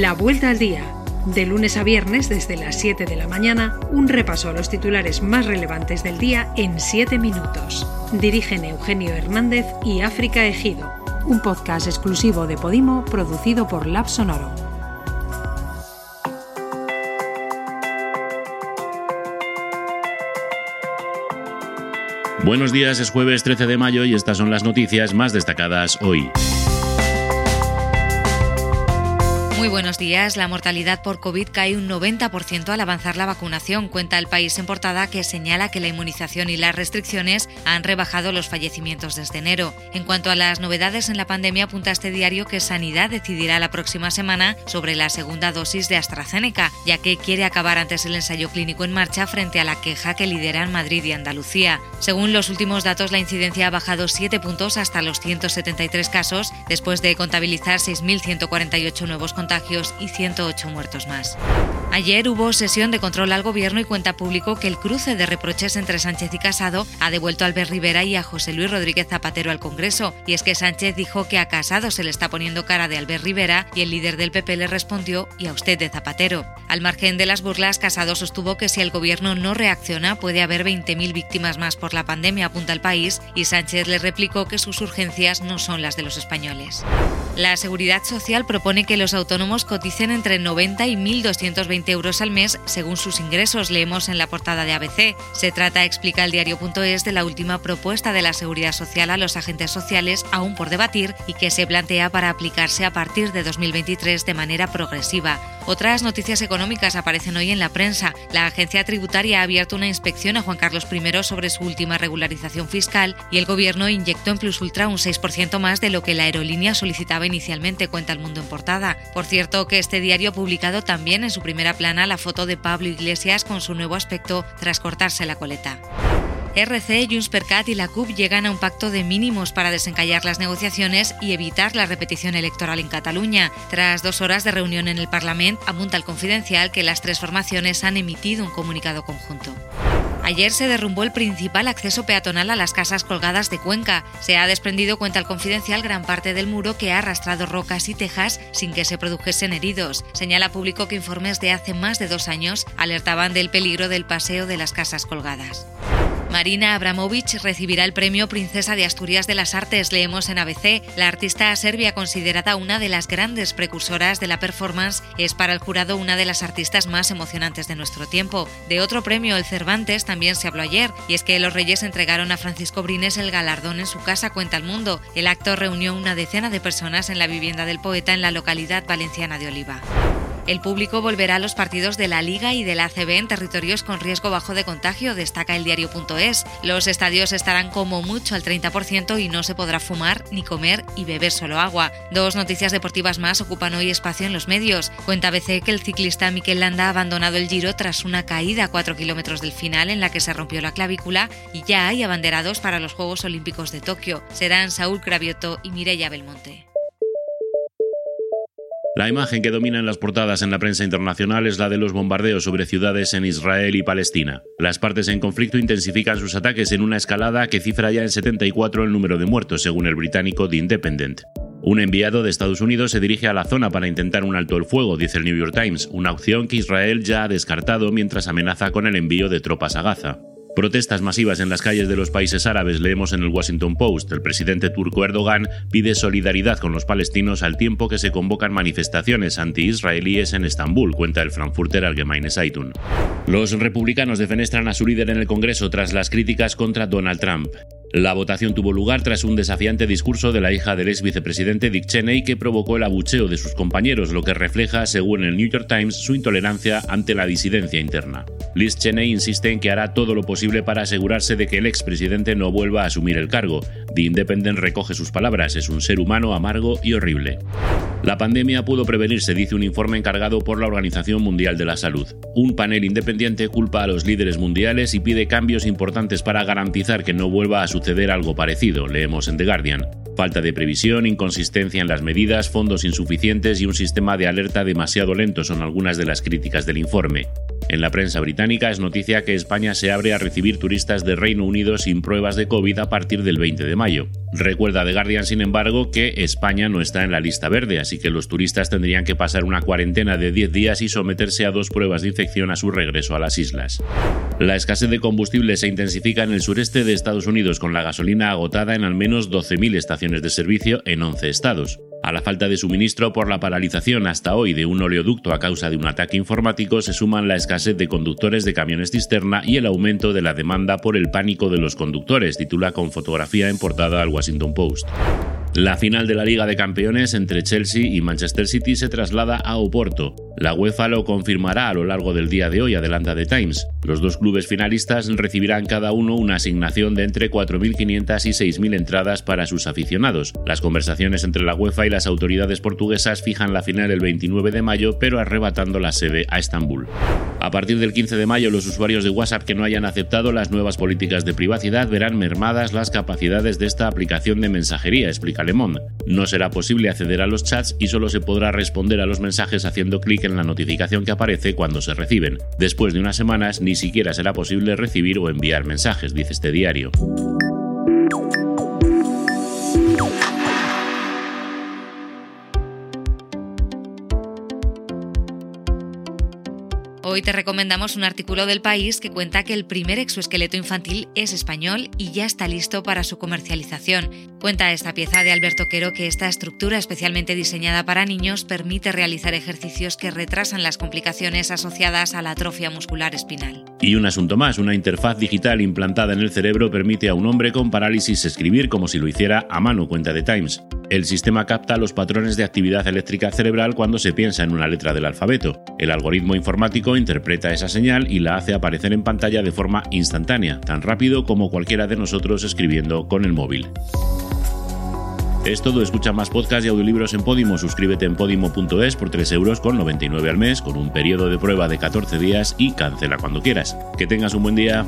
La Vuelta al Día. De lunes a viernes desde las 7 de la mañana, un repaso a los titulares más relevantes del día en 7 minutos. Dirigen Eugenio Hernández y África Ejido. Un podcast exclusivo de Podimo producido por Lab Sonoro. Buenos días, es jueves 13 de mayo y estas son las noticias más destacadas hoy. Muy buenos días. La mortalidad por COVID cae un 90% al avanzar la vacunación, cuenta el país en portada que señala que la inmunización y las restricciones han rebajado los fallecimientos desde enero. En cuanto a las novedades en la pandemia, apunta este diario que Sanidad decidirá la próxima semana sobre la segunda dosis de AstraZeneca, ya que quiere acabar antes el ensayo clínico en marcha frente a la queja que lideran Madrid y Andalucía. Según los últimos datos, la incidencia ha bajado 7 puntos hasta los 173 casos, después de contabilizar 6.148 nuevos contagios y 108 muertos más. Ayer hubo sesión de control al gobierno y cuenta público que el cruce de reproches entre Sánchez y Casado ha devuelto a Albert Rivera y a José Luis Rodríguez Zapatero al Congreso. Y es que Sánchez dijo que a Casado se le está poniendo cara de Albert Rivera y el líder del PP le respondió y a usted de Zapatero. Al margen de las burlas, Casado sostuvo que si el gobierno no reacciona puede haber 20.000 víctimas más por la pandemia, apunta el país, y Sánchez le replicó que sus urgencias no son las de los españoles. La Seguridad Social propone que los autónomos coticen entre 90 y 1.220 euros al mes según sus ingresos, leemos en la portada de ABC. Se trata, explica el diario.es, de la última propuesta de la Seguridad Social a los agentes sociales, aún por debatir, y que se plantea para aplicarse a partir de 2023 de manera progresiva. Otras noticias económicas aparecen hoy en la prensa. La agencia tributaria ha abierto una inspección a Juan Carlos I sobre su última regularización fiscal y el gobierno inyectó en Plus Ultra un 6% más de lo que la aerolínea solicitaba inicialmente, cuenta el mundo en portada. Por cierto, que este diario ha publicado también en su primera plana la foto de Pablo Iglesias con su nuevo aspecto tras cortarse la coleta. RC, Junts per y la CUP llegan a un pacto de mínimos para desencallar las negociaciones y evitar la repetición electoral en Cataluña. Tras dos horas de reunión en el Parlamento, apunta el confidencial que las tres formaciones han emitido un comunicado conjunto. Ayer se derrumbó el principal acceso peatonal a las casas colgadas de Cuenca. Se ha desprendido, cuenta el confidencial, gran parte del muro que ha arrastrado rocas y tejas sin que se produjesen heridos. Señala público que informes de hace más de dos años alertaban del peligro del paseo de las casas colgadas. Marina Abramovic recibirá el premio Princesa de Asturias de las Artes, leemos en ABC. La artista serbia, considerada una de las grandes precursoras de la performance, es para el jurado una de las artistas más emocionantes de nuestro tiempo. De otro premio, el Cervantes, también se habló ayer, y es que los Reyes entregaron a Francisco Brines el galardón en su casa Cuenta el Mundo. El acto reunió una decena de personas en la vivienda del poeta en la localidad valenciana de Oliva. El público volverá a los partidos de la Liga y de la ACB en territorios con riesgo bajo de contagio, destaca el diario.es. Los estadios estarán como mucho al 30% y no se podrá fumar, ni comer y beber solo agua. Dos noticias deportivas más ocupan hoy espacio en los medios. Cuenta ABC que el ciclista Mikel Landa ha abandonado el Giro tras una caída a 4 kilómetros del final en la que se rompió la clavícula y ya hay abanderados para los Juegos Olímpicos de Tokio. Serán Saúl Cravioto y Mireia Belmonte. La imagen que domina en las portadas en la prensa internacional es la de los bombardeos sobre ciudades en Israel y Palestina. Las partes en conflicto intensifican sus ataques en una escalada que cifra ya en 74 el número de muertos, según el británico The Independent. Un enviado de Estados Unidos se dirige a la zona para intentar un alto el fuego, dice el New York Times, una opción que Israel ya ha descartado mientras amenaza con el envío de tropas a Gaza. Protestas masivas en las calles de los países árabes leemos en el Washington Post. El presidente turco Erdogan pide solidaridad con los palestinos al tiempo que se convocan manifestaciones anti-israelíes en Estambul, cuenta el Frankfurter Allgemeine Zeitung. Los republicanos defenestran a su líder en el Congreso tras las críticas contra Donald Trump. La votación tuvo lugar tras un desafiante discurso de la hija del ex vicepresidente Dick Cheney que provocó el abucheo de sus compañeros, lo que refleja, según el New York Times, su intolerancia ante la disidencia interna. Liz Cheney insiste en que hará todo lo posible para asegurarse de que el expresidente no vuelva a asumir el cargo. The Independent recoge sus palabras, es un ser humano amargo y horrible. La pandemia pudo prevenirse, dice un informe encargado por la Organización Mundial de la Salud. Un panel independiente culpa a los líderes mundiales y pide cambios importantes para garantizar que no vuelva a suceder algo parecido, leemos en The Guardian. Falta de previsión, inconsistencia en las medidas, fondos insuficientes y un sistema de alerta demasiado lento son algunas de las críticas del informe. En la prensa británica es noticia que España se abre a recibir turistas de Reino Unido sin pruebas de COVID a partir del 20 de mayo. Recuerda The Guardian, sin embargo, que España no está en la lista verde, así que los turistas tendrían que pasar una cuarentena de 10 días y someterse a dos pruebas de infección a su regreso a las islas. La escasez de combustible se intensifica en el sureste de Estados Unidos, con la gasolina agotada en al menos 12.000 estaciones de servicio en 11 estados. A la falta de suministro por la paralización hasta hoy de un oleoducto a causa de un ataque informático se suman la escasez de conductores de camiones cisterna y el aumento de la demanda por el pánico de los conductores, titula con fotografía en portada al Washington Post. La final de la Liga de Campeones entre Chelsea y Manchester City se traslada a Oporto. La UEFA lo confirmará a lo largo del día de hoy, adelanta The Times. Los dos clubes finalistas recibirán cada uno una asignación de entre 4.500 y 6.000 entradas para sus aficionados. Las conversaciones entre la UEFA y las autoridades portuguesas fijan la final el 29 de mayo, pero arrebatando la sede a Estambul. A partir del 15 de mayo, los usuarios de WhatsApp que no hayan aceptado las nuevas políticas de privacidad verán mermadas las capacidades de esta aplicación de mensajería, explica Le Monde. No será posible acceder a los chats y solo se podrá responder a los mensajes haciendo clic en la notificación que aparece cuando se reciben. Después de unas semanas ni siquiera será posible recibir o enviar mensajes, dice este diario. Hoy te recomendamos un artículo del país que cuenta que el primer exoesqueleto infantil es español y ya está listo para su comercialización. Cuenta esta pieza de Alberto Quero que esta estructura especialmente diseñada para niños permite realizar ejercicios que retrasan las complicaciones asociadas a la atrofia muscular espinal. Y un asunto más, una interfaz digital implantada en el cerebro permite a un hombre con parálisis escribir como si lo hiciera a mano, cuenta de Times. El sistema capta los patrones de actividad eléctrica cerebral cuando se piensa en una letra del alfabeto. El algoritmo informático interpreta esa señal y la hace aparecer en pantalla de forma instantánea, tan rápido como cualquiera de nosotros escribiendo con el móvil. Es todo, escucha más podcasts y audiolibros en Podimo, suscríbete en podimo.es por 3 euros con 99 al mes, con un periodo de prueba de 14 días y cancela cuando quieras. Que tengas un buen día.